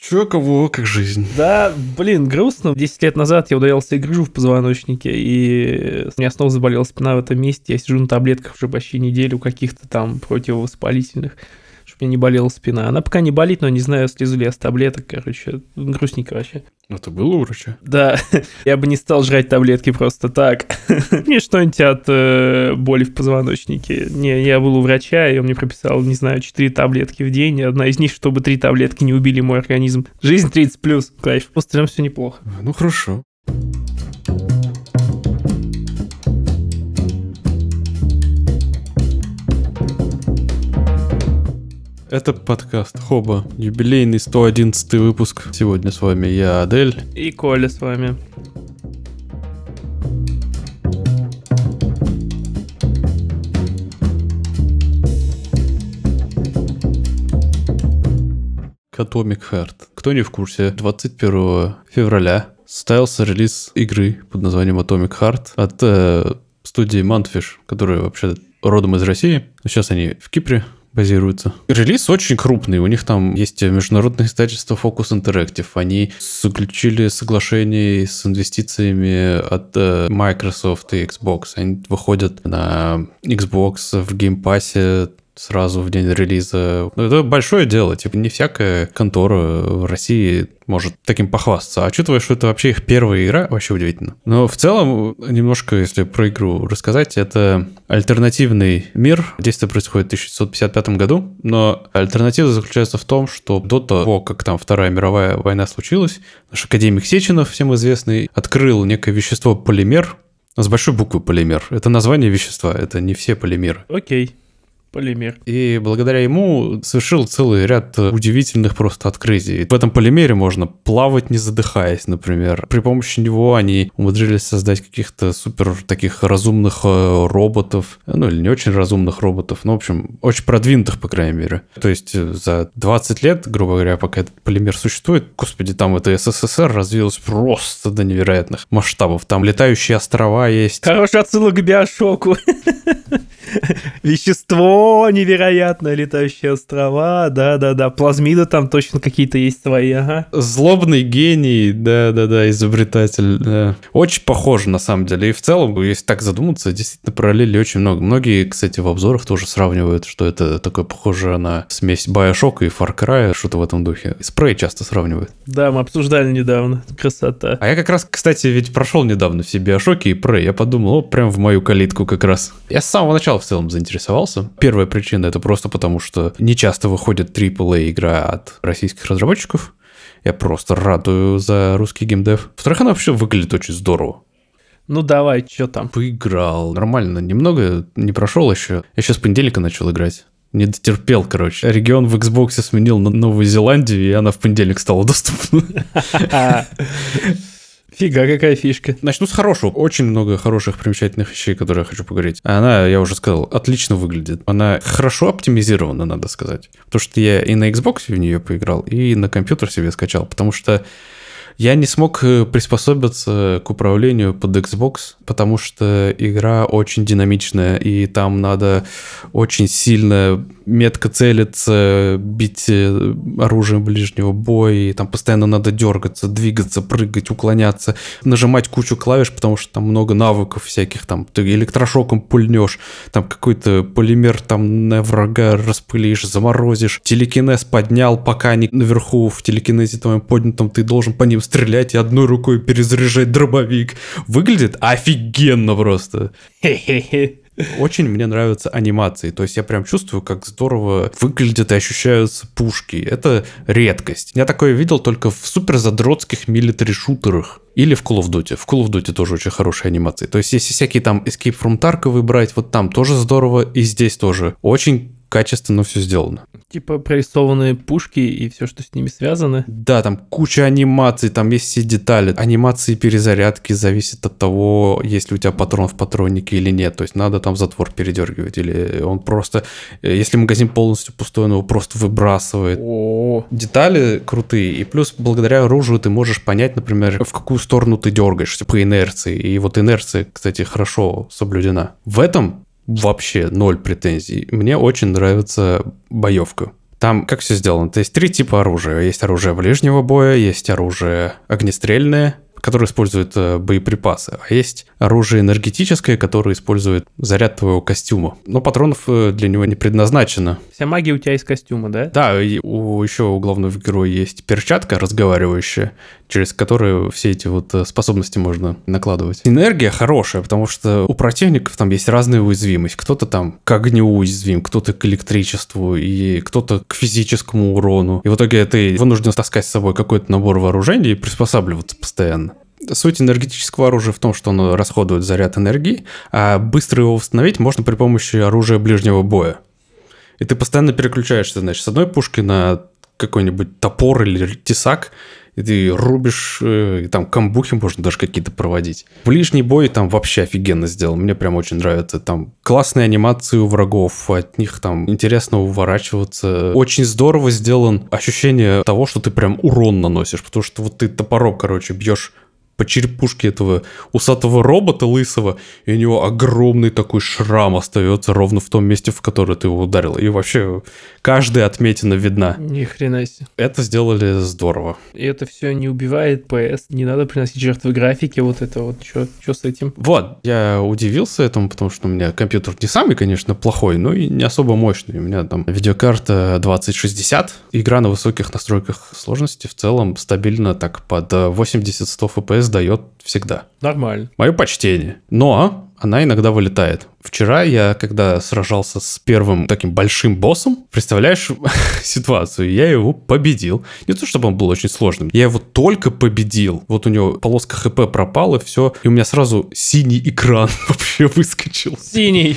Чё, кого, как жизнь? Да, блин, грустно. 10 лет назад я ударился и грыжу в позвоночнике, и у меня снова заболела спина в этом месте. Я сижу на таблетках уже почти неделю каких-то там противовоспалительных, чтобы мне не болела спина. Она пока не болит, но не знаю, слезу ли я с таблеток, короче, грустненько вообще. А ты был у врача? Да, я бы не стал жрать таблетки просто так. Мне что-нибудь от э, боли в позвоночнике. Не, я был у врача, и он мне прописал, не знаю, 4 таблетки в день. Одна из них, чтобы 3 таблетки не убили мой организм. Жизнь 30 плюс, кайф. В остальном все неплохо. Ну хорошо. Это подкаст Хоба, юбилейный 111 выпуск. Сегодня с вами я, Адель. И Коля с вами. Atomic Heart. Кто не в курсе, 21 февраля состоялся релиз игры под названием Atomic Heart от э, студии Mantfish, которая вообще родом из России. Сейчас они в Кипре базируются. Релиз очень крупный. У них там есть международное издательство Focus Interactive. Они заключили соглашение с инвестициями от э, Microsoft и Xbox. Они выходят на Xbox в Game Pass сразу в день релиза. Ну, это большое дело. Типа не всякая контора в России может таким похвастаться. А учитывая, что это вообще их первая игра, вообще удивительно. Но в целом, немножко, если про игру рассказать, это альтернативный мир. Действие происходит в 1655 году, но альтернатива заключается в том, что до того, как там Вторая мировая война случилась, наш академик Сеченов, всем известный, открыл некое вещество полимер, с большой буквы полимер. Это название вещества, это не все полимеры. Окей. Полимер. И благодаря ему совершил целый ряд удивительных просто открытий. В этом полимере можно плавать не задыхаясь, например. При помощи него они умудрились создать каких-то супер таких разумных э, роботов, ну или не очень разумных роботов, ну, в общем, очень продвинутых, по крайней мере. То есть э, за 20 лет, грубо говоря, пока этот полимер существует, господи, там это СССР развилось просто до невероятных масштабов. Там летающие острова есть. Хороший отсылок к биошоку. Вещество невероятное, летающие острова, да-да-да, плазмиды там точно какие-то есть свои, ага. Злобный гений, да-да-да, изобретатель, да. Очень похоже, на самом деле, и в целом, если так задуматься, действительно параллели очень много. Многие, кстати, в обзорах тоже сравнивают, что это такое похоже на смесь Bioshock и Far Cry, что-то в этом духе. Спрей часто сравнивают. Да, мы обсуждали недавно, красота. А я как раз, кстати, ведь прошел недавно все Bioshock и Prey, я подумал, о, прям в мою калитку как раз. Я с самого начала в целом заинтересовался. Первая причина это просто потому, что не часто выходит AAA игра от российских разработчиков. Я просто радую за русский геймдев. Во-вторых, она вообще выглядит очень здорово. Ну давай, что там? Поиграл. Нормально. Немного не прошел еще. Я сейчас с понедельника начал играть. Не дотерпел, короче. Регион в Xbox сменил на Новую Зеландию, и она в понедельник стала доступна. Фига, какая фишка. Начну с хорошего. Очень много хороших примечательных вещей, которые я хочу поговорить. Она, я уже сказал, отлично выглядит. Она хорошо оптимизирована, надо сказать. Потому что я и на Xbox в нее поиграл, и на компьютер себе скачал. Потому что я не смог э, приспособиться к управлению под Xbox, потому что игра очень динамичная, и там надо очень сильно метко целиться, бить э, оружием ближнего боя, и там постоянно надо дергаться, двигаться, прыгать, уклоняться, нажимать кучу клавиш, потому что там много навыков всяких, там ты электрошоком пульнешь, там какой-то полимер там на врага распылишь, заморозишь, телекинез поднял, пока они наверху в телекинезе твоем поднятом, ты должен по ним стрелять и одной рукой перезаряжать дробовик. Выглядит офигенно просто. Очень мне нравятся анимации. То есть я прям чувствую, как здорово выглядят и ощущаются пушки. Это редкость. Я такое видел только в супер задротских милитари-шутерах. Или в Call of Duty. В Call of Duty тоже очень хорошие анимации. То есть если всякие там Escape from Tarkov выбрать, вот там тоже здорово, и здесь тоже. Очень качественно все сделано. Типа прорисованные пушки и все, что с ними связано. Да, там куча анимаций, там есть все детали. Анимации перезарядки зависит от того, есть ли у тебя патрон в патроннике или нет. То есть надо там затвор передергивать, или он просто... Э, если магазин полностью пустой, он его просто выбрасывает. О, Детали крутые, и плюс благодаря оружию ты можешь понять, например, в какую сторону ты дергаешься по инерции. И вот инерция, кстати, хорошо соблюдена. В этом вообще ноль претензий. Мне очень нравится боевка. Там как все сделано? То есть три типа оружия. Есть оружие ближнего боя, есть оружие огнестрельное, которое использует э, боеприпасы, а есть оружие энергетическое, которое использует заряд твоего костюма. Но патронов э, для него не предназначено. Вся магия у тебя из костюма, да? Да, и у, еще у главного героя есть перчатка разговаривающая, через которую все эти вот э, способности можно накладывать. Энергия хорошая, потому что у противников там есть разная уязвимость. Кто-то там к огню уязвим, кто-то к электричеству, и кто-то к физическому урону. И в итоге ты вынужден таскать с собой какой-то набор вооружений и приспосабливаться постоянно. Суть энергетического оружия в том, что оно расходует заряд энергии, а быстро его восстановить можно при помощи оружия ближнего боя. И ты постоянно переключаешься, значит, с одной пушки на какой-нибудь топор или тесак, и ты рубишь, э, и там камбухи можно даже какие-то проводить. Ближний бой там вообще офигенно сделан, мне прям очень нравится. Там классные анимации у врагов, от них там интересно уворачиваться. Очень здорово сделан ощущение того, что ты прям урон наносишь, потому что вот ты топором, короче, бьешь по черепушке этого усатого робота лысого, и у него огромный такой шрам остается ровно в том месте, в которое ты его ударил. И вообще каждая отметина видна. Ни хрена себе. Это сделали здорово. И это все не убивает PS, не надо приносить жертвы графики, вот это вот, что с этим? Вот, я удивился этому, потому что у меня компьютер не самый, конечно, плохой, но и не особо мощный. У меня там видеокарта 2060, игра на высоких настройках сложности в целом стабильно так под 80-100 FPS дает всегда. Нормально. Мое почтение. Но она иногда вылетает. Вчера я, когда сражался с первым таким большим боссом, представляешь ситуацию, я его победил. Не то, чтобы он был очень сложным, я его только победил. Вот у него полоска хп пропала, и все, и у меня сразу синий экран вообще выскочил. Синий!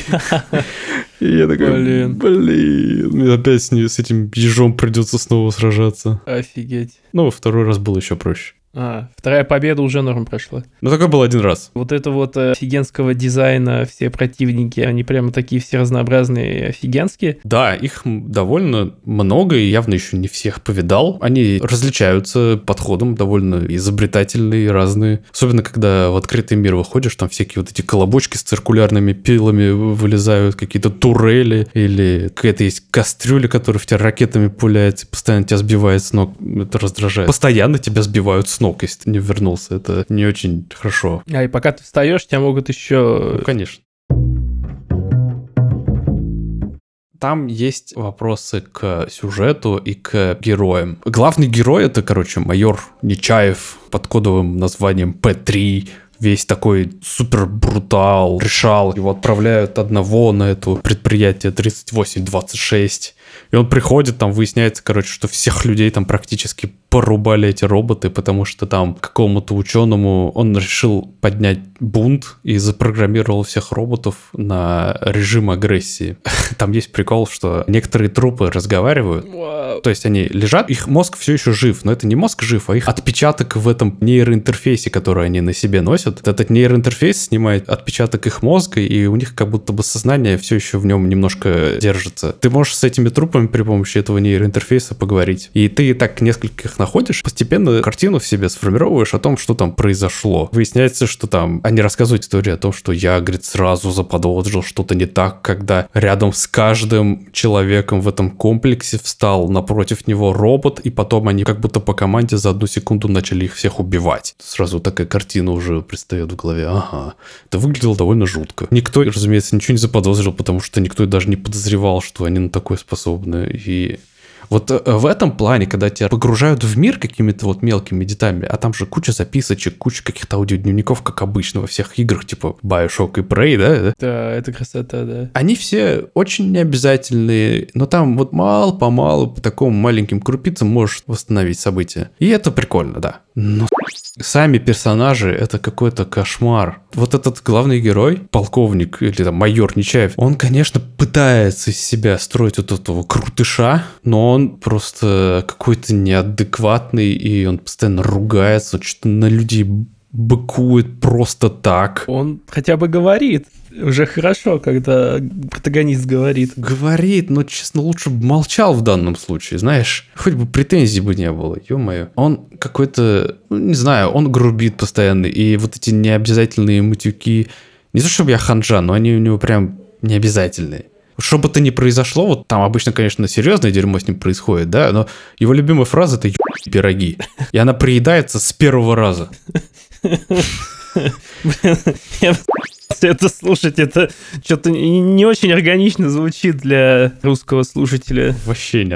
И я такой, блин, блин, мне опять с, с этим ежом придется снова сражаться. Офигеть. Ну, второй раз было еще проще. А, вторая победа уже норм прошла. Ну, такой был один раз. Вот это вот э, офигенского дизайна, все противники, они прямо такие все разнообразные и офигенские. Да, их довольно много, и явно еще не всех повидал. Они различаются подходом, довольно изобретательные, разные. Особенно, когда в открытый мир выходишь, там всякие вот эти колобочки с циркулярными пилами вылезают, какие-то турели, или какая-то есть кастрюля, которая в тебя ракетами пуляется, постоянно тебя сбивает с ног. Это раздражает. Постоянно тебя сбивают с ног, если ты не вернулся. Это не очень хорошо. А и пока ты встаешь, тебя могут еще... Ну, конечно. Там есть вопросы к сюжету и к героям. Главный герой это, короче, майор Нечаев под кодовым названием П3 весь такой супер брутал, решал. Его отправляют одного на это предприятие 3826. И он приходит, там выясняется, короче, что всех людей там практически порубали эти роботы, потому что там какому-то ученому он решил поднять бунт и запрограммировал всех роботов на режим агрессии. Там есть прикол, что некоторые трупы разговаривают, то есть они лежат, их мозг все еще жив, но это не мозг жив, а их отпечаток в этом нейроинтерфейсе, который они на себе носят. Этот нейроинтерфейс снимает отпечаток их мозга, и у них как будто бы сознание все еще в нем немножко держится. Ты можешь с этими трупами при помощи этого нейроинтерфейса поговорить. И ты так нескольких находишь, постепенно картину в себе сформировываешь о том, что там произошло. Выясняется, что там они рассказывают историю о том, что я, говорит, сразу заподозрил что-то не так, когда рядом с каждым человеком в этом комплексе встал напротив него робот, и потом они как будто по команде за одну секунду начали их всех убивать. Сразу такая картина уже предстает в голове. Ага, это выглядело довольно жутко. Никто, разумеется, ничего не заподозрил, потому что никто даже не подозревал, что они на такое способны. И вот э, в этом плане, когда тебя погружают в мир какими-то вот мелкими деталями, а там же куча записочек, куча каких-то аудиодневников, как обычно во всех играх, типа Bioshock и Prey, да? Да, это красота, да. Они все очень необязательные, но там вот мало-помалу по такому маленьким крупицам можешь восстановить события. И это прикольно, да. Но сами персонажи это какой-то кошмар. Вот этот главный герой, полковник или там майор Нечаев, он, конечно, пытается из себя строить вот этого крутыша, но он просто какой-то неадекватный, и он постоянно ругается, что-то на людей быкует просто так. Он хотя бы говорит. Уже хорошо, когда протагонист говорит. Говорит, но, честно, лучше бы молчал в данном случае, знаешь. Хоть бы претензий бы не было, ё-моё. Он какой-то, ну, не знаю, он грубит постоянно, и вот эти необязательные матюки... Не то, чтобы я ханжа, но они у него прям необязательные. Что бы то ни произошло, вот там обычно, конечно, серьезное дерьмо с ним происходит, да, но его любимая фраза это «ебать пироги. И она приедается с первого раза. Блин, я это слушать, это что-то не очень органично звучит для русского слушателя. Вообще не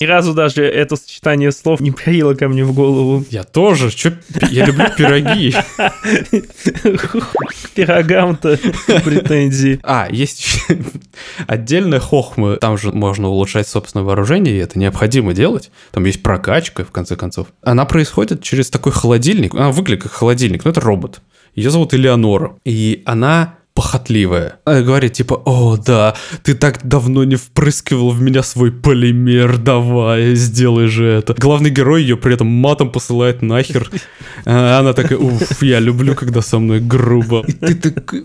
Ни разу даже это сочетание слов не приело ко мне в голову. Я тоже. Чё, я люблю пироги. К пирогам-то претензии. А, есть отдельная хохма. Там же можно улучшать собственное вооружение, и это необходимо делать. Там есть прокачка, в конце концов. Она происходит через такой холодильник. Она выглядит как холодильник, но это робот. Ее зовут Элеонора. И она похотливая. Она говорит типа, о, да, ты так давно не впрыскивал в меня свой полимер, давай, сделай же это. Главный герой ее при этом матом посылает нахер. А она такая, уф, я люблю, когда со мной грубо. И ты такой,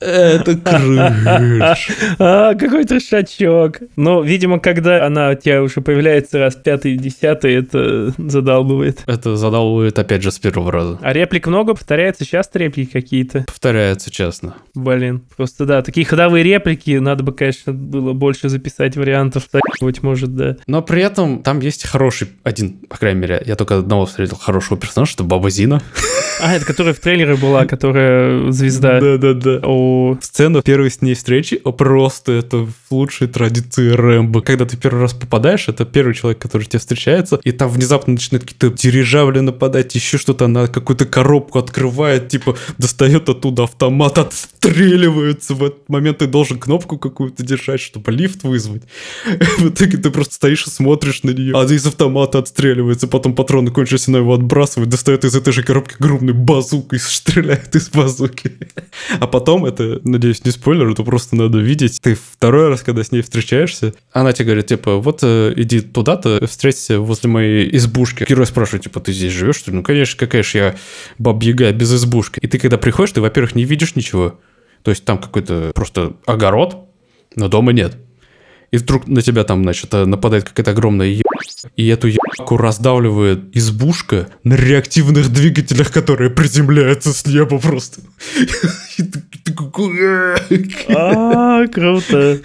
это крыш. А, какой трешачок. Но, видимо, когда она у тебя уже появляется раз пятый, десятый, это задалбывает. Это задалбывает опять же с первого раза. А реплик много? Повторяется часто реплики какие-то? Повторяется честно. Блин, просто да, такие ходовые реплики, надо бы, конечно, было больше записать вариантов, быть может, да. Но при этом там есть хороший, один, по крайней мере, я только одного встретил хорошего персонажа, это Баба Зина. А, это которая в трейлере была, которая звезда. Да-да-да. О... Сцена первой с ней встречи, просто это в лучшей традиции Рэмбо. Когда ты первый раз попадаешь, это первый человек, который тебе встречается, и там внезапно начинают какие-то дирижабли нападать, еще что-то, она какую-то коробку открывает, типа, достает оттуда автомат, отстреливаются. В этот момент ты должен кнопку какую-то держать, чтобы лифт вызвать. В итоге ты просто стоишь и смотришь на нее, а из автомата отстреливается, потом патроны кончились, она его отбрасывает, достает из этой же коробки грубо огромной базукой стреляет из базуки. А потом, это, надеюсь, не спойлер, это просто надо видеть. Ты второй раз, когда с ней встречаешься, она тебе говорит, типа, вот э, иди туда-то, встреться возле моей избушки. Герой спрашивает, типа, ты здесь живешь, что ли? Ну, конечно, какая же я бабьяга без избушки. И ты, когда приходишь, ты, во-первых, не видишь ничего. То есть там какой-то просто огород, но дома нет. И вдруг на тебя там, значит, нападает какая-то огромная. И эту ебаку раздавливает избушка на реактивных двигателях, которые приземляются с неба просто. А, круто.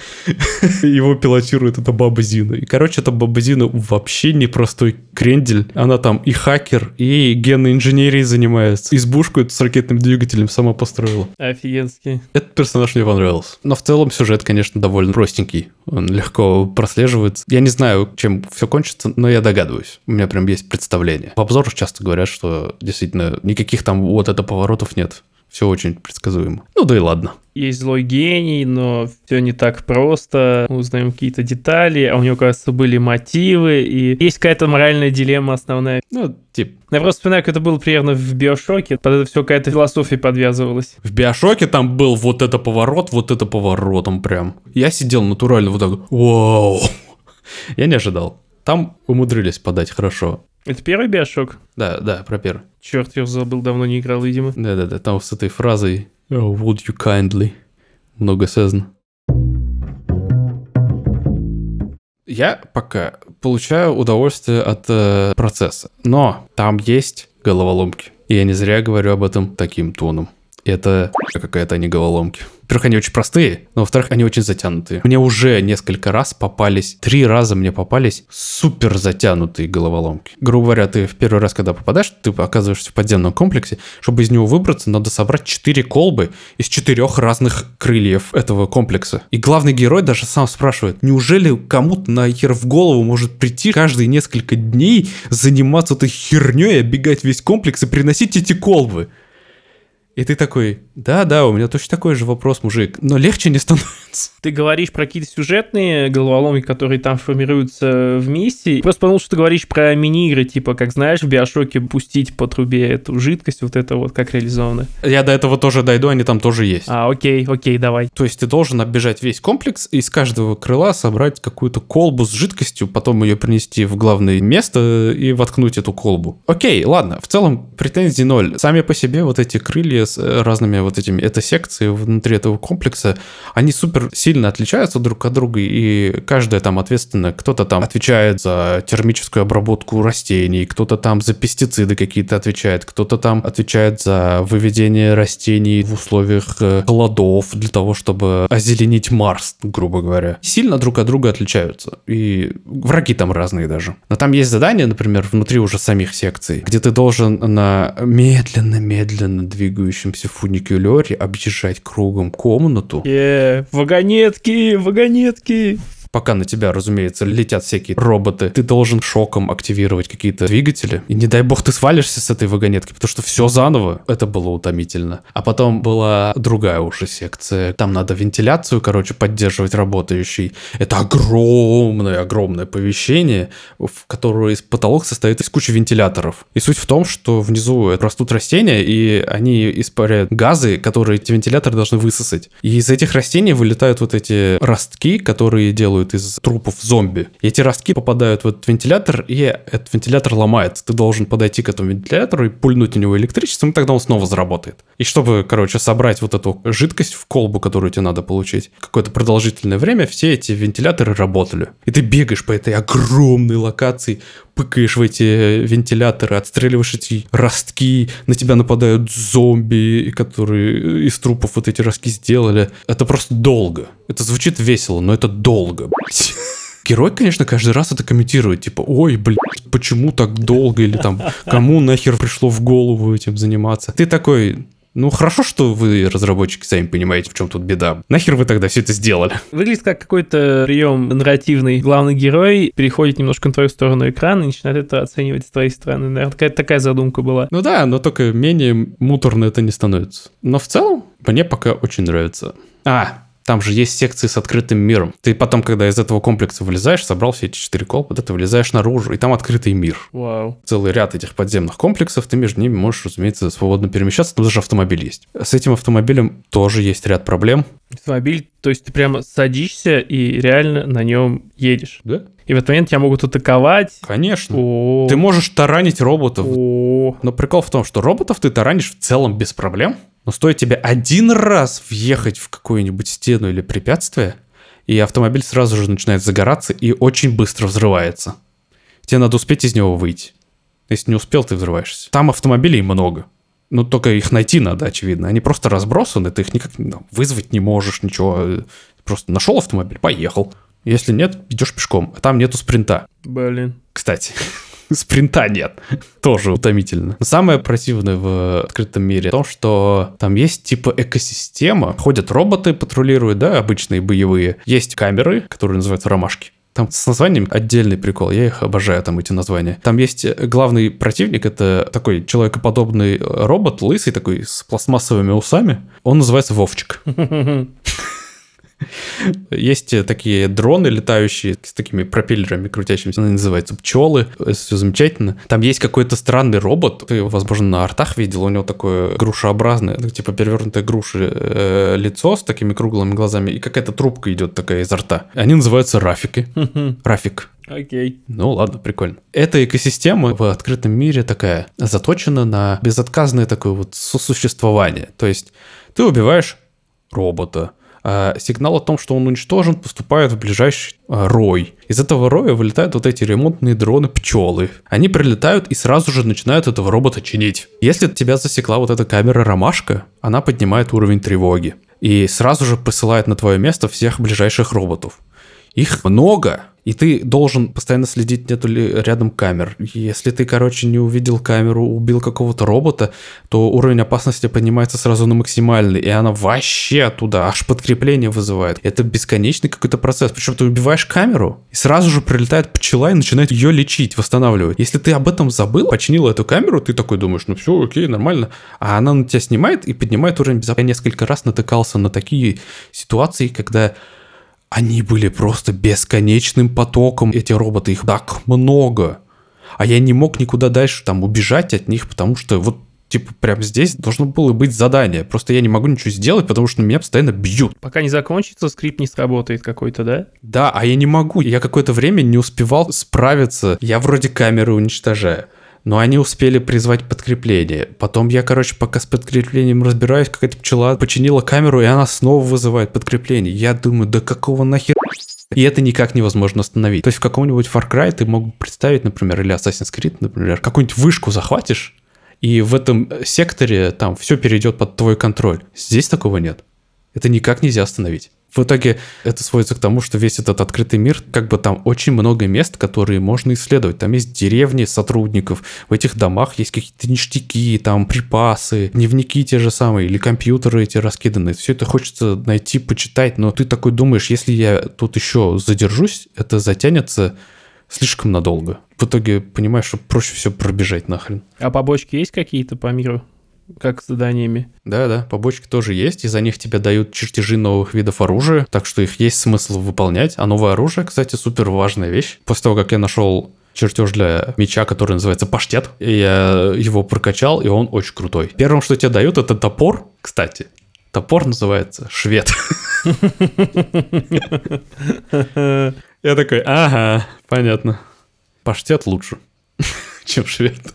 Его пилотирует эта баба Зина. И, короче, эта баба Зина вообще непростой крендель. Она там и хакер, и генной инженерией занимается. Избушку эту с ракетным двигателем сама построила. Офигенский. Этот персонаж мне понравился. Но в целом сюжет, конечно, довольно простенький. Он легко прослеживается. Я не знаю, чем все кончится, но я догадываюсь. У меня прям есть представление. В обзорах часто говорят, что действительно никаких там вот это поворотов нет. Все очень предсказуемо. Ну да и ладно. Есть злой гений, но все не так просто. Мы узнаем какие-то детали, а у него, кажется, были мотивы, и есть какая-то моральная дилемма основная. Ну, типа. Я просто вспоминаю, как это было примерно в Биошоке. Под это все какая-то философия подвязывалась. В Биошоке там был вот это поворот, вот это поворотом прям. Я сидел натурально вот так. Вау. Я не ожидал. Там умудрились подать хорошо. Это первый Биошок? Да, да, про первый. Черт, я забыл, давно не играл, видимо. Да-да-да, там с этой фразой oh, «Would you kindly?» много сказано. Я пока получаю удовольствие от э, процесса, но там есть головоломки. И я не зря говорю об этом таким тоном. Это какая-то не головоломки. Во-первых, они очень простые, но во-вторых, они очень затянутые. Мне уже несколько раз попались, три раза мне попались супер затянутые головоломки. Грубо говоря, ты в первый раз, когда попадаешь, ты оказываешься в подземном комплексе. Чтобы из него выбраться, надо собрать четыре колбы из четырех разных крыльев этого комплекса. И главный герой даже сам спрашивает, неужели кому-то на хер в голову может прийти каждые несколько дней заниматься этой херней, оббегать весь комплекс и приносить эти колбы? И ты такой, да-да, у меня точно такой же вопрос, мужик, но легче не становится. Ты говоришь про какие-то сюжетные головоломки, которые там формируются в миссии. Просто подумал, что ты говоришь про мини-игры, типа, как знаешь, в Биошоке пустить по трубе эту жидкость, вот это вот, как реализовано. Я до этого тоже дойду, они там тоже есть. А, окей, окей, давай. То есть ты должен оббежать весь комплекс и из каждого крыла собрать какую-то колбу с жидкостью, потом ее принести в главное место и воткнуть эту колбу. Окей, ладно, в целом претензий ноль. Сами по себе вот эти крылья с э, разными вот этими это секции внутри этого комплекса, они супер сильно отличаются друг от друга, и каждая там ответственна. Кто-то там отвечает за термическую обработку растений, кто-то там за пестициды какие-то отвечает, кто-то там отвечает за выведение растений в условиях э, холодов для того, чтобы озеленить Марс, грубо говоря. Сильно друг от друга отличаются. И враги там разные даже. Но там есть задания, например, внутри уже самих секций, где ты должен на медленно-медленно двигающемся фуникулере объезжать кругом комнату. Е, вагонетки, вагонетки пока на тебя, разумеется, летят всякие роботы, ты должен шоком активировать какие-то двигатели. И не дай бог ты свалишься с этой вагонетки, потому что все заново. Это было утомительно. А потом была другая уже секция. Там надо вентиляцию, короче, поддерживать работающий. Это огромное-огромное помещение, в которое потолок состоит из кучи вентиляторов. И суть в том, что внизу растут растения, и они испаряют газы, которые эти вентиляторы должны высосать. И из этих растений вылетают вот эти ростки, которые делают делают из трупов зомби. И эти ростки попадают в этот вентилятор, и этот вентилятор ломается. Ты должен подойти к этому вентилятору и пульнуть у него электричеством, и тогда он снова заработает. И чтобы, короче, собрать вот эту жидкость в колбу, которую тебе надо получить, какое-то продолжительное время все эти вентиляторы работали. И ты бегаешь по этой огромной локации, пыкаешь в эти вентиляторы, отстреливаешь эти ростки, на тебя нападают зомби, которые из трупов вот эти ростки сделали. Это просто долго. Это звучит весело, но это долго, блядь. Герой, конечно, каждый раз это комментирует, типа, ой, блядь, почему так долго, или там, кому нахер пришло в голову этим заниматься. Ты такой, ну, хорошо, что вы, разработчики, сами понимаете, в чем тут беда. Нахер вы тогда все это сделали? Выглядит как какой-то прием нарративный. Главный герой переходит немножко на твою сторону экрана и начинает это оценивать с твоей стороны. Наверное, такая, такая задумка была. Ну да, но только менее муторно это не становится. Но в целом мне пока очень нравится. А, там же есть секции с открытым миром. Ты потом, когда из этого комплекса вылезаешь, собрал все эти четыре колпа, ты вылезаешь наружу, и там открытый мир. Вау. Целый ряд этих подземных комплексов, ты между ними можешь, разумеется, свободно перемещаться, там даже автомобиль есть. С этим автомобилем тоже есть ряд проблем. Автомобиль, то есть ты прямо садишься и реально на нем едешь. Да? И в этот момент тебя могут атаковать. Конечно. О, Ты можешь таранить роботов. О, Но прикол в том, что роботов ты таранишь в целом без проблем. Но стоит тебе один раз въехать в какую-нибудь стену или препятствие, и автомобиль сразу же начинает загораться и очень быстро взрывается. Тебе надо успеть из него выйти. Если не успел, ты взрываешься. Там автомобилей много. Ну, только их найти надо, очевидно. Они просто разбросаны, ты их никак ну, вызвать не можешь, ничего. Просто нашел автомобиль, поехал. Если нет, идешь пешком. А там нету спринта. блин. Кстати, спринта нет. Тоже утомительно. Но Самое противное в открытом мире в том, что там есть типа экосистема. Ходят роботы, патрулируют, да, обычные боевые. Есть камеры, которые называются ромашки. Там с названием отдельный прикол, я их обожаю, там эти названия. Там есть э, главный противник, это такой человекоподобный э, робот, лысый такой, с пластмассовыми усами. Он называется Вовчик. Есть э, такие дроны летающие с такими пропеллерами крутящимися, они называются пчелы, все замечательно. Там есть какой-то странный робот, ты, возможно, на артах видел, у него такое грушеобразное, ну, типа перевернутое груши э, лицо с такими круглыми глазами, и какая-то трубка идет такая изо рта. Они называются рафики. Рафик. Окей. Ну ладно, прикольно. Эта экосистема в открытом мире такая заточена на безотказное такое вот сосуществование. То есть ты убиваешь робота, сигнал о том, что он уничтожен, поступает в ближайший а, рой. Из этого роя вылетают вот эти ремонтные дроны пчелы. Они прилетают и сразу же начинают этого робота чинить. Если тебя засекла вот эта камера ромашка, она поднимает уровень тревоги. И сразу же посылает на твое место всех ближайших роботов. Их много, и ты должен постоянно следить, нету ли рядом камер. Если ты, короче, не увидел камеру, убил какого-то робота, то уровень опасности поднимается сразу на максимальный, и она вообще оттуда аж подкрепление вызывает. Это бесконечный какой-то процесс. Причем ты убиваешь камеру, и сразу же прилетает пчела и начинает ее лечить, восстанавливать. Если ты об этом забыл, починил эту камеру, ты такой думаешь, ну все, окей, нормально. А она на тебя снимает и поднимает уровень безопасности. Я несколько раз натыкался на такие ситуации, когда они были просто бесконечным потоком, эти роботы, их так много. А я не мог никуда дальше там убежать от них, потому что вот типа прямо здесь должно было быть задание. Просто я не могу ничего сделать, потому что меня постоянно бьют. Пока не закончится, скрипт не сработает какой-то, да? Да, а я не могу. Я какое-то время не успевал справиться. Я вроде камеры уничтожаю. Но они успели призвать подкрепление. Потом я, короче, пока с подкреплением разбираюсь, какая-то пчела починила камеру, и она снова вызывает подкрепление. Я думаю, да какого нахер и это никак невозможно остановить. То есть в каком-нибудь Far Cry ты мог представить, например, или Assassin's Creed, например, какую-нибудь вышку захватишь, и в этом секторе там все перейдет под твой контроль. Здесь такого нет. Это никак нельзя остановить. В итоге это сводится к тому, что весь этот открытый мир, как бы там очень много мест, которые можно исследовать. Там есть деревни сотрудников, в этих домах есть какие-то ништяки, там припасы, дневники те же самые, или компьютеры эти раскиданы. Все это хочется найти, почитать, но ты такой думаешь, если я тут еще задержусь, это затянется слишком надолго. В итоге понимаешь, что проще все пробежать нахрен. А побочки есть какие-то по миру? Как с заданиями. Да-да, побочки тоже есть, и за них тебе дают чертежи новых видов оружия, так что их есть смысл выполнять. А новое оружие, кстати, супер важная вещь. После того, как я нашел чертеж для меча, который называется паштет. И я его прокачал, и он очень крутой. Первым, что тебе дают, это топор, кстати. Топор называется швед. Я такой, ага, понятно. Паштет лучше, чем швед.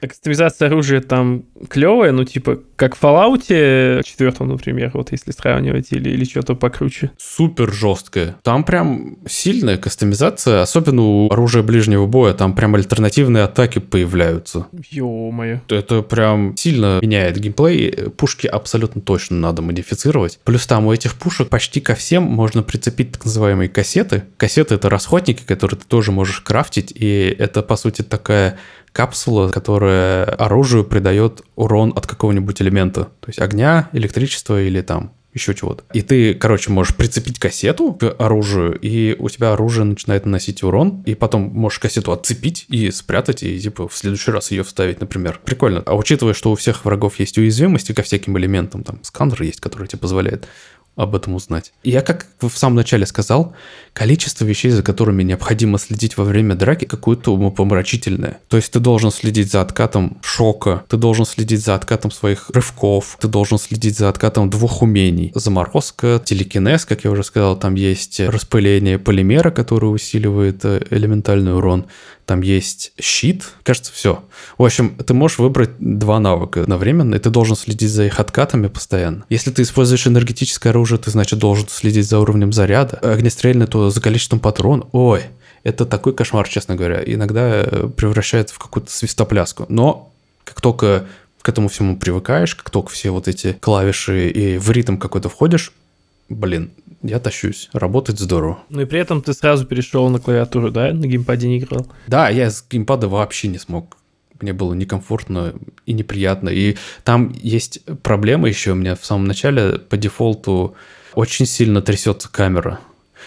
Кастомизация оружия там клевая, ну, типа, как в Fallout 4, например, вот если сравнивать, или, или что-то покруче. Супер жесткая. Там прям сильная кастомизация, особенно у оружия ближнего боя, там прям альтернативные атаки появляются. Ё-моё. Это прям сильно меняет геймплей. Пушки абсолютно точно надо модифицировать. Плюс там у этих пушек почти ко всем можно прицепить так называемые кассеты. Кассеты — это расходники, которые ты тоже можешь крафтить, и это, по сути, такая капсула, которая оружию придает урон от какого-нибудь элемента. То есть огня, электричества или там еще чего-то. И ты, короче, можешь прицепить кассету к оружию, и у тебя оружие начинает наносить урон, и потом можешь кассету отцепить и спрятать, и типа в следующий раз ее вставить, например. Прикольно. А учитывая, что у всех врагов есть уязвимости ко всяким элементам, там сканер есть, который тебе позволяет об этом узнать. Я, как в самом начале сказал, количество вещей, за которыми необходимо следить во время драки, какое-то умопомрачительное. То есть ты должен следить за откатом шока, ты должен следить за откатом своих рывков, ты должен следить за откатом двух умений. Заморозка, телекинез, как я уже сказал, там есть распыление полимера, который усиливает э, элементальный урон там есть щит, кажется, все. В общем, ты можешь выбрать два навыка одновременно, и ты должен следить за их откатами постоянно. Если ты используешь энергетическое оружие, ты, значит, должен следить за уровнем заряда. Огнестрельное, то за количеством патрон. Ой, это такой кошмар, честно говоря. Иногда э, превращается в какую-то свистопляску. Но как только к этому всему привыкаешь, как только все вот эти клавиши и в ритм какой-то входишь, блин, я тащусь. Работает здорово. Ну и при этом ты сразу перешел на клавиатуру, да? На геймпаде не играл? Да, я с геймпада вообще не смог. Мне было некомфортно и неприятно. И там есть проблема еще у меня в самом начале. По дефолту очень сильно трясется камера.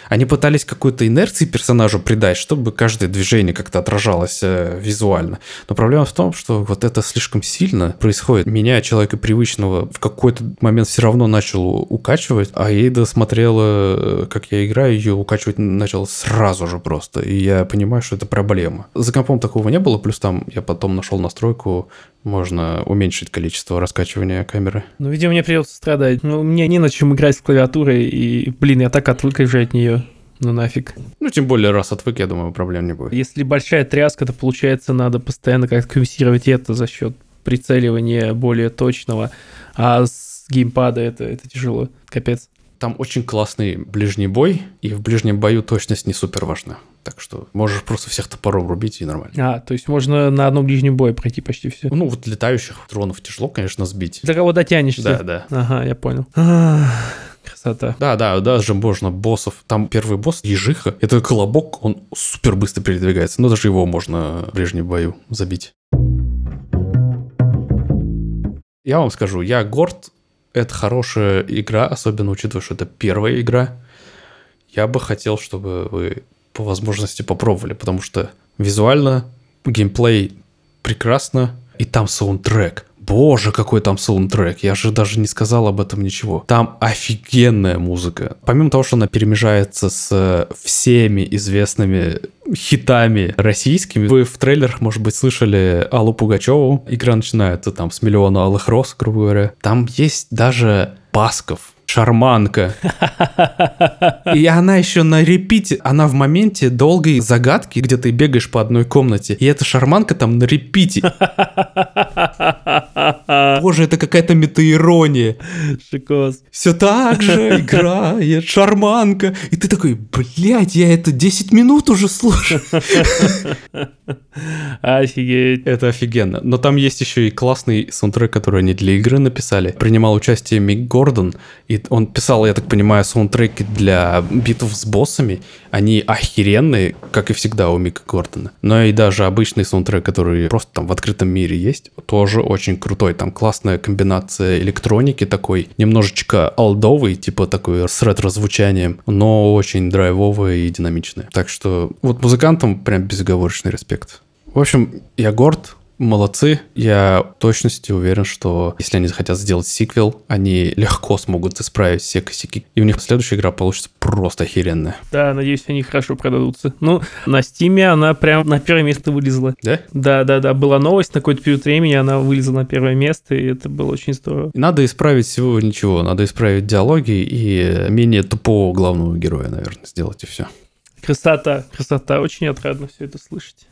Они пытались какую-то инерции персонажу придать, чтобы каждое движение как-то отражалось э, визуально. Но проблема в том, что вот это слишком сильно происходит. Меня, человека привычного, в какой-то момент все равно начал укачивать, а Эйда смотрела, э, как я играю, ее укачивать начал сразу же просто. И я понимаю, что это проблема. За компом такого не было, плюс там я потом нашел настройку можно уменьшить количество раскачивания камеры. Ну, видимо, мне придется страдать. Ну, мне не на чем играть с клавиатурой, и, блин, я так отвык уже от нее. Ну нафиг. Ну, тем более, раз отвык, я думаю, проблем не будет. Если большая тряска, то получается надо постоянно как-то компенсировать это за счет прицеливания более точного. А с геймпада это, это тяжело. Капец. Там очень классный ближний бой, и в ближнем бою точность не супер важна. Так что можешь просто всех топором рубить и нормально. А, то есть можно на одном ближнем бое пройти почти все. Ну, вот летающих дронов тяжело, конечно, сбить. До кого дотянешься. Да, да. Ага, я понял. Красота. Да, да, даже можно боссов. Там первый босс, ежиха, это колобок, он супер быстро передвигается, но даже его можно в ближнем бою забить. Я вам скажу, я горд это хорошая игра, особенно учитывая, что это первая игра. Я бы хотел, чтобы вы по возможности попробовали, потому что визуально геймплей прекрасно, и там саундтрек. Боже, какой там саундтрек. Я же даже не сказал об этом ничего. Там офигенная музыка. Помимо того, что она перемежается с всеми известными хитами российскими. Вы в трейлерах, может быть, слышали Аллу Пугачеву. Игра начинается там с миллиона алых роз, грубо говоря. Там есть даже Басков, Шарманка. И она еще на репите, она в моменте долгой загадки, где ты бегаешь по одной комнате, и эта шарманка там на репите. Боже, это какая-то метаирония. Шикос. Все так же играет шарманка. И ты такой, блядь, я это 10 минут уже слушаю. Офигеть. Это офигенно. Но там есть еще и классный саундтрек, который они для игры написали. Принимал участие Мик Гордон, и он писал, я так понимаю, саундтреки для битв с боссами. Они охеренные, как и всегда у Мика Гордона. Но и даже обычный саундтрек, который просто там в открытом мире есть, тоже очень крутой. Там классная комбинация электроники такой, немножечко алдовый, типа такой с ретро-звучанием, но очень драйвовая и динамичная. Так что вот музыкантам прям безоговорочный респект. В общем, я горд, молодцы. Я в точности уверен, что если они захотят сделать сиквел, они легко смогут исправить все косяки. И у них следующая игра получится просто охеренная. Да, надеюсь, они хорошо продадутся. Ну, на Стиме она прям на первое место вылезла. Да? Да, да, да. Была новость на какой-то период времени, она вылезла на первое место, и это было очень здорово. Надо исправить всего ничего. Надо исправить диалоги и менее тупого главного героя, наверное, сделать и все. Красота, красота. Очень отрадно все это слышать.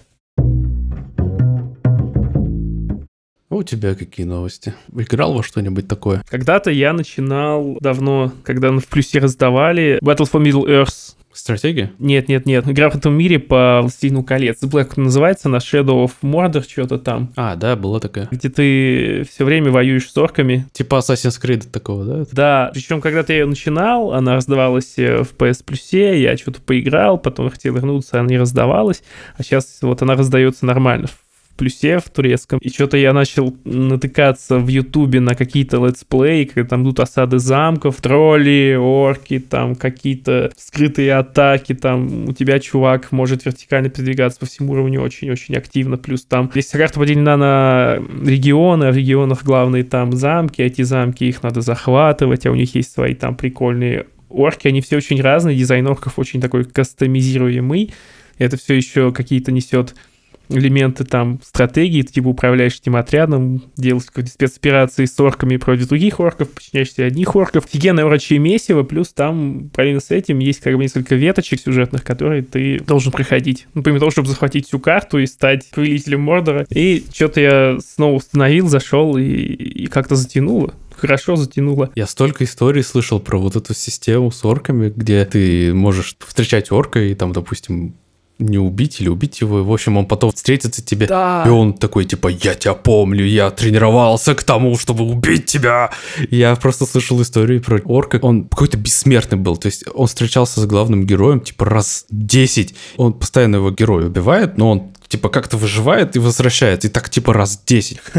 А у тебя какие новости? Играл во что-нибудь такое? Когда-то я начинал давно, когда в плюсе раздавали Battle for Middle Earth. Стратегия? Нет, нет, нет. Игра в этом мире по Властелину колец. Black называется, на Shadow of Mordor что-то там. А, да, была такая. Где ты все время воюешь с орками. Типа Assassin's Creed такого, да? Да, причем когда-то я ее начинал, она раздавалась э, в PS Plus, я что-то поиграл, потом хотел вернуться, она не раздавалась, а сейчас вот она раздается нормально плюсе в турецком. И что-то я начал натыкаться в Ютубе на какие-то летсплеи, когда там идут осады замков, тролли, орки, там какие-то скрытые атаки, там у тебя чувак может вертикально передвигаться по всему уровню очень-очень активно. Плюс там здесь карта поделена на регионы, а в регионах главные там замки, эти замки их надо захватывать, а у них есть свои там прикольные орки, они все очень разные, дизайн орков очень такой кастомизируемый. Это все еще какие-то несет элементы там стратегии, ты типа управляешь этим отрядом, делаешь какие-то спецоперации с орками против других орков, подчиняешься одних орков. Офигенное урочье месиво, плюс там параллельно с этим есть как бы несколько веточек сюжетных, которые ты должен проходить. Ну, помимо того, чтобы захватить всю карту и стать повелителем Мордора. И что-то я снова установил, зашел и, и как-то затянуло хорошо затянуло. Я столько историй слышал про вот эту систему с орками, где ты можешь встречать орка и там, допустим, не убить или убить его. В общем, он потом встретится тебе, Да. и он такой, типа, я тебя помню, я тренировался к тому, чтобы убить тебя. Я просто слышал истории про орка. Он какой-то бессмертный был, то есть он встречался с главным героем, типа, раз 10. Он постоянно его героя убивает, но он типа как-то выживает и возвращается, и так типа раз 10.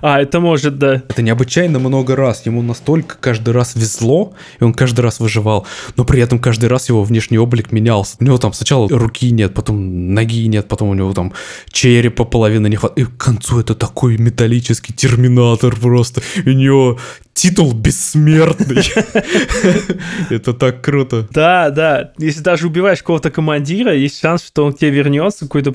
А, это может, да. Это необычайно много раз. Ему настолько каждый раз везло, и он каждый раз выживал. Но при этом каждый раз его внешний облик менялся. У него там сначала руки нет, потом ноги нет, потом у него там черепа половины не хватает. И к концу это такой металлический терминатор просто. И у него титул бессмертный. Это так круто. Да, да. Если даже убиваешь какого-то командира, есть шанс, что он к тебе вернется, какой-то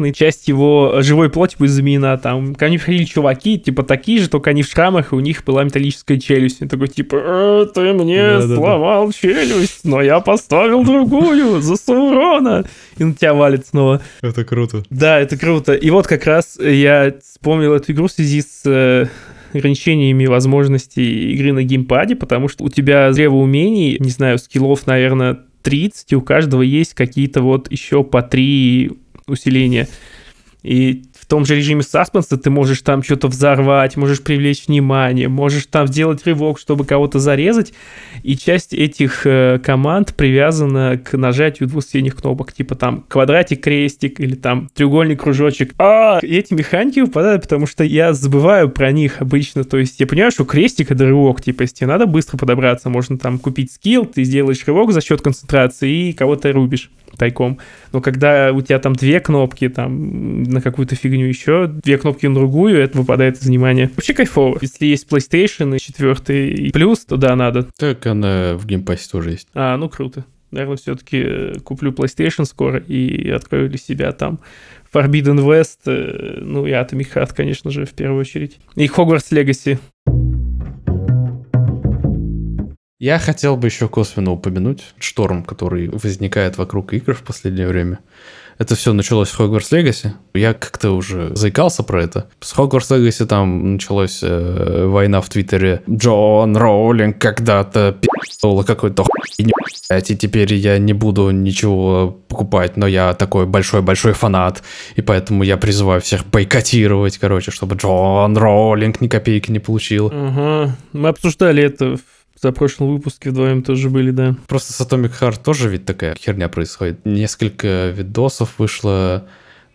разморожен, и часть его э, живой плоти будет заменена. Там ко мне приходили чуваки, типа такие же, только они в шрамах, и у них была металлическая челюсть. И такой, типа, э, ты мне да, сломал да, да. челюсть, но я поставил другую за Саурона. И на тебя валит снова. Это круто. Да, это круто. И вот как раз я вспомнил эту игру в связи с э, ограничениями возможностей игры на геймпаде, потому что у тебя древо умений, не знаю, скиллов, наверное, 30, у каждого есть какие-то вот еще по 3 усиления И в том же режиме саспенса ты можешь там что-то взорвать, можешь привлечь внимание, можешь там сделать рывок, чтобы кого-то зарезать. И часть этих э, команд привязана к нажатию двух синих кнопок, типа там квадратик, крестик или там треугольник, кружочек. А эти механики выпадают, потому что я забываю про них обычно. То есть я понимаю, что крестик это рывок, типа если тебе надо быстро подобраться, можно там купить скилл, ты сделаешь рывок за счет концентрации и кого-то рубишь тайком. Но когда у тебя там две кнопки, там на какую-то фигню еще, две кнопки на другую, это выпадает из внимания. Вообще кайфово. Если есть PlayStation и четвертый и плюс, то да, надо. Так она в Game Pass е тоже есть. А, ну круто. Наверное, все-таки куплю PlayStation скоро и открою для себя там Forbidden West, э, ну и Atomic Heart, конечно же, в первую очередь. И Hogwarts Legacy. Я хотел бы еще косвенно упомянуть шторм, который возникает вокруг игр в последнее время. Это все началось в Hogwarts Legacy. Я как-то уже заикался про это. С Hogwarts Legacy там началась э, война в Твиттере. Джон Роулинг когда-то пи***ла какой-то хуйню, и теперь я не буду ничего покупать, но я такой большой-большой фанат, и поэтому я призываю всех бойкотировать, короче, чтобы Джон Роулинг ни копейки не получил. Ага. Мы обсуждали это в за прошлом выпуске вдвоем тоже были, да. Просто с Atomic Heart тоже ведь такая херня происходит. Несколько видосов вышло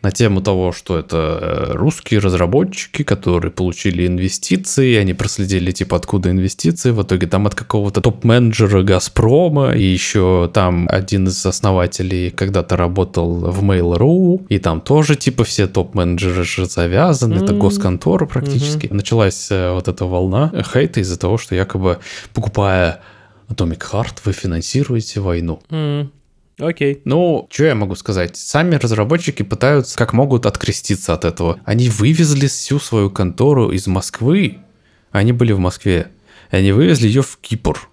на тему того, что это э, русские разработчики, которые получили инвестиции, они проследили, типа, откуда инвестиции, в итоге там от какого-то топ-менеджера Газпрома, и еще там один из основателей когда-то работал в Mail.ru, и там тоже, типа, все топ-менеджеры же завязаны, mm-hmm. это госконтора практически. Mm-hmm. Началась э, вот эта волна хейта из-за того, что якобы, покупая Atomic Heart, вы финансируете войну. Mm. Окей. Ну, что я могу сказать? Сами разработчики пытаются как могут откреститься от этого. Они вывезли всю свою контору из Москвы. Они были в Москве. И они вывезли ее в Кипр.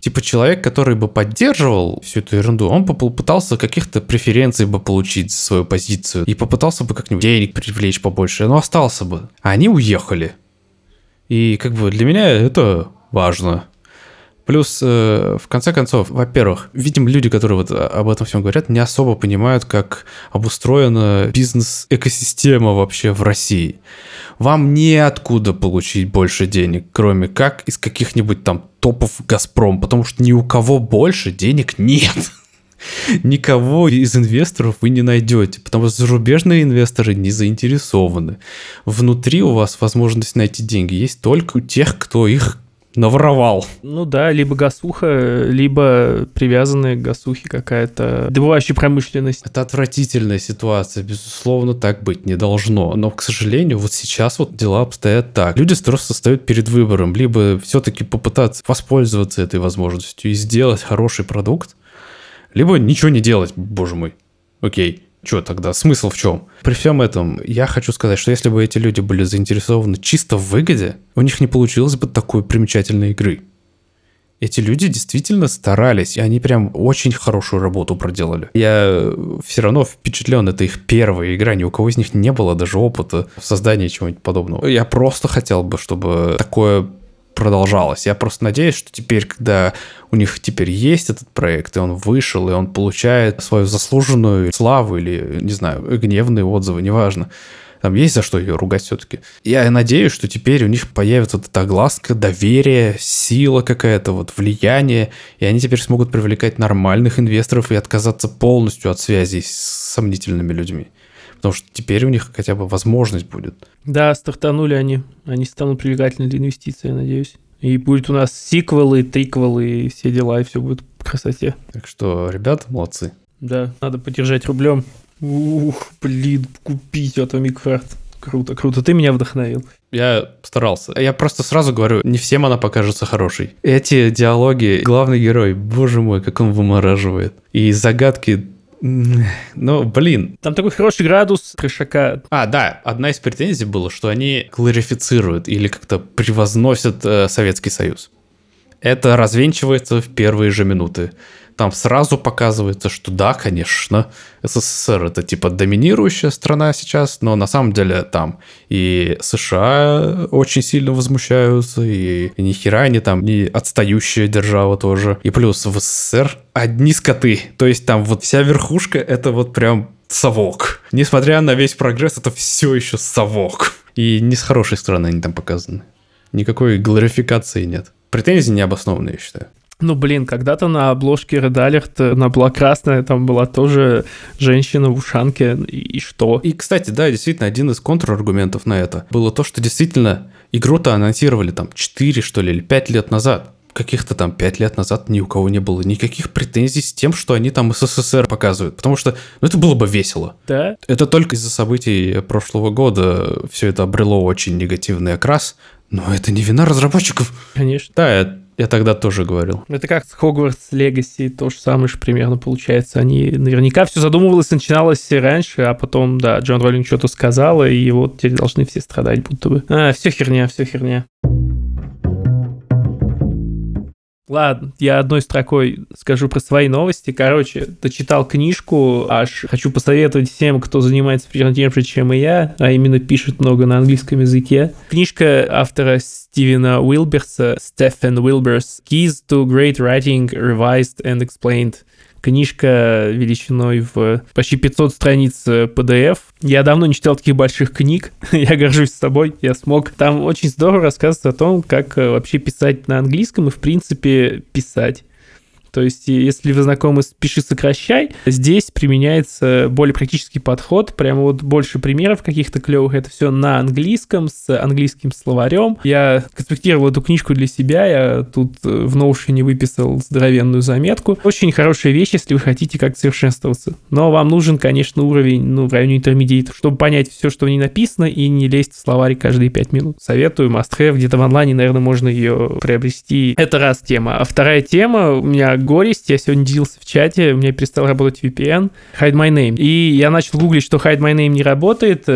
Типа человек, который бы поддерживал всю эту ерунду, он бы пытался каких-то преференций бы получить за свою позицию. И попытался бы как-нибудь денег привлечь побольше, но остался бы. А они уехали. И как бы для меня это важно. Плюс, э, в конце концов, во-первых, видимо, люди, которые вот об этом всем говорят, не особо понимают, как обустроена бизнес-экосистема вообще в России. Вам неоткуда получить больше денег, кроме как из каких-нибудь там топов «Газпром», потому что ни у кого больше денег нет. Никого из инвесторов вы не найдете, потому что зарубежные инвесторы не заинтересованы. Внутри у вас возможность найти деньги есть только у тех, кто их наворовал. Ну да, либо гасуха, либо привязанная к гасухе какая-то добывающая промышленность. Это отвратительная ситуация, безусловно, так быть не должно. Но, к сожалению, вот сейчас вот дела обстоят так. Люди просто стоят перед выбором, либо все-таки попытаться воспользоваться этой возможностью и сделать хороший продукт, либо ничего не делать, боже мой. Окей. Что тогда? Смысл в чем? При всем этом я хочу сказать, что если бы эти люди были заинтересованы чисто в выгоде, у них не получилось бы такой примечательной игры. Эти люди действительно старались, и они прям очень хорошую работу проделали. Я все равно впечатлен, это их первая игра, ни у кого из них не было даже опыта в создании чего-нибудь подобного. Я просто хотел бы, чтобы такое продолжалось. Я просто надеюсь, что теперь, когда у них теперь есть этот проект, и он вышел, и он получает свою заслуженную славу или, не знаю, гневные отзывы, неважно, там есть за что ее ругать все-таки. Я надеюсь, что теперь у них появится вот эта огласка, доверие, сила какая-то, вот влияние, и они теперь смогут привлекать нормальных инвесторов и отказаться полностью от связей с сомнительными людьми. Потому что теперь у них хотя бы возможность будет. Да, стартанули они. Они станут привлекательны для инвестиций, я надеюсь. И будет у нас сиквелы, триквелы и все дела, и все будет в красоте. Так что, ребята, молодцы. Да, надо поддержать рублем. Ух, блин, купить Atomic Heart. Круто, круто. Ты меня вдохновил. Я старался. Я просто сразу говорю, не всем она покажется хорошей. Эти диалоги, главный герой, боже мой, как он вымораживает. И загадки ну, блин. Там такой хороший градус трешака. А, да, одна из претензий была, что они кларифицируют или как-то превозносят э, Советский Союз. Это развенчивается в первые же минуты там сразу показывается, что да, конечно, СССР это типа доминирующая страна сейчас, но на самом деле там и США очень сильно возмущаются, и ни хера они там не отстающая держава тоже. И плюс в СССР одни скоты, то есть там вот вся верхушка это вот прям совок. Несмотря на весь прогресс, это все еще совок. И не с хорошей стороны они там показаны. Никакой глорификации нет. Претензии необоснованные, я считаю. Ну, блин, когда-то на обложке Red Alert она была красная, там была тоже женщина в ушанке, и, и что? И, кстати, да, действительно, один из контраргументов на это было то, что действительно игру-то анонсировали там 4, что ли, или 5 лет назад каких-то там 5 лет назад ни у кого не было никаких претензий с тем, что они там СССР показывают, потому что ну, это было бы весело. Да? Это только из-за событий прошлого года все это обрело очень негативный окрас, но это не вина разработчиков. Конечно. Да, я тогда тоже говорил. Это как с Хогвартс Легаси, то же самое же примерно получается. Они наверняка все задумывалось, начиналось раньше, а потом, да, Джон Роллинг что-то сказала, и вот теперь должны все страдать будто бы. А, все херня, все херня. Ладно, я одной строкой скажу про свои новости. Короче, дочитал книжку, аж хочу посоветовать всем, кто занимается примерно тем же, чем и я, а именно пишет много на английском языке. Книжка автора Стивена Уилберса, Стефан Уилберс, Keys to Great Writing, Revised and Explained. Книжка величиной в почти 500 страниц PDF. Я давно не читал таких больших книг. я горжусь собой, я смог. Там очень здорово рассказывается о том, как э, вообще писать на английском и, в принципе, писать. То есть, если вы знакомы с «пиши, сокращай», здесь применяется более практический подход, прямо вот больше примеров каких-то клевых. Это все на английском, с английским словарем. Я конспектировал эту книжку для себя, я тут э, в Notion выписал здоровенную заметку. Очень хорошая вещь, если вы хотите как совершенствоваться. Но вам нужен, конечно, уровень, ну, в районе интермедиат, чтобы понять все, что в ней написано, и не лезть в словарь каждые пять минут. Советую, must have, где-то в онлайне, наверное, можно ее приобрести. Это раз тема. А вторая тема, у меня горесть. Я сегодня делился в чате, у меня перестал работать VPN. Hide My Name. И я начал гуглить, что Hide My Name не работает.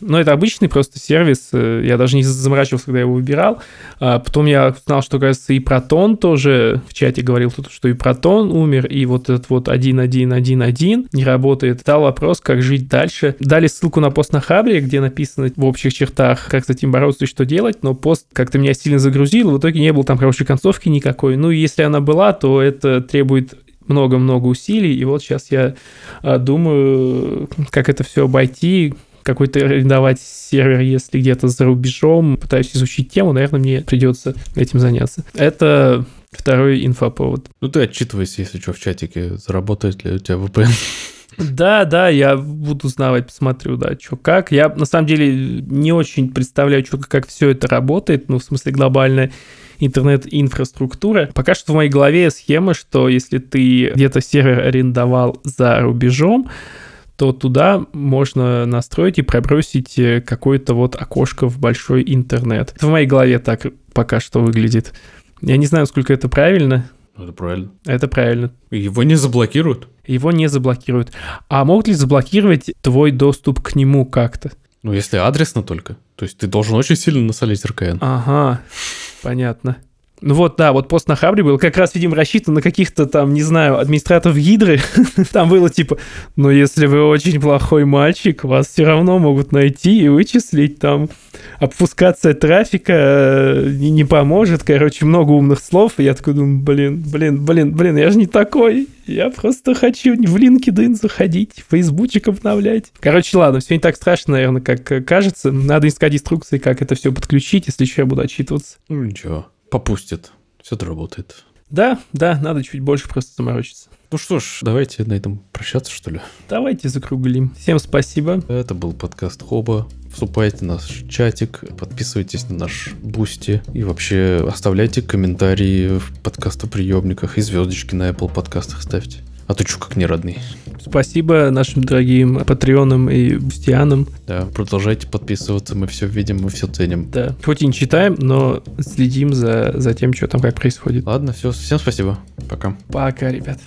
Но это обычный просто сервис. Э, я даже не заморачивался, когда я его выбирал. А потом я узнал, что, кажется, и Протон тоже в чате говорил, что и Протон умер, и вот этот вот 1111 не работает. Стал вопрос, как жить дальше. Дали ссылку на пост на Хабре, где написано в общих чертах, как с этим бороться и что делать, но пост как-то меня сильно загрузил, в итоге не было там хорошей концовки никакой. Ну, и если она была, то это требует много-много усилий, и вот сейчас я а, думаю, как это все обойти, какой-то арендовать сервер, если где-то за рубежом, пытаюсь изучить тему, наверное, мне придется этим заняться. Это второй инфоповод. Ну ты отчитывайся, если что, в чатике, заработает ли у тебя VPN. Да, да, я буду узнавать, посмотрю, да, что как. Я на самом деле не очень представляю, что, как все это работает, ну, в смысле глобальная интернет-инфраструктура. Пока что в моей голове схема, что если ты где-то сервер арендовал за рубежом, то туда можно настроить и пробросить э, какое-то вот окошко в большой интернет. Это в моей голове так пока что выглядит. Я не знаю, сколько это правильно. Это правильно. Это правильно. Его не заблокируют? Его не заблокируют. А могут ли заблокировать твой доступ к нему как-то? Ну, если адресно только. То есть ты должен очень сильно насолить РКН. Ага, понятно. Ну вот, да, вот пост на Хабре был как раз, видимо, рассчитан на каких-то там, не знаю, администраторов Гидры. там было типа, ну если вы очень плохой мальчик, вас все равно могут найти и вычислить там. Обфускация трафика э, не, не поможет, короче, много умных слов. И я такой думаю, блин, блин, блин, блин, я же не такой. Я просто хочу в LinkedIn заходить, фейсбучик обновлять. Короче, ладно, все не так страшно, наверное, как э, кажется. Надо искать инструкции, как это все подключить, если еще я буду отчитываться. Ну ничего попустит. Все это работает. Да, да, надо чуть больше просто заморочиться. Ну что ж, давайте на этом прощаться, что ли. Давайте закруглим. Всем спасибо. Это был подкаст Хоба. Вступайте в наш чатик, подписывайтесь на наш Boosty и вообще оставляйте комментарии в подкастоприемниках и звездочки на Apple подкастах ставьте. А ты чё, как не родный? Спасибо нашим дорогим патреонам и бустианам. Да, продолжайте подписываться, мы все видим, мы все ценим. Да, хоть и не читаем, но следим за, за тем, что там как происходит. Ладно, все, всем спасибо. Пока. Пока, ребят.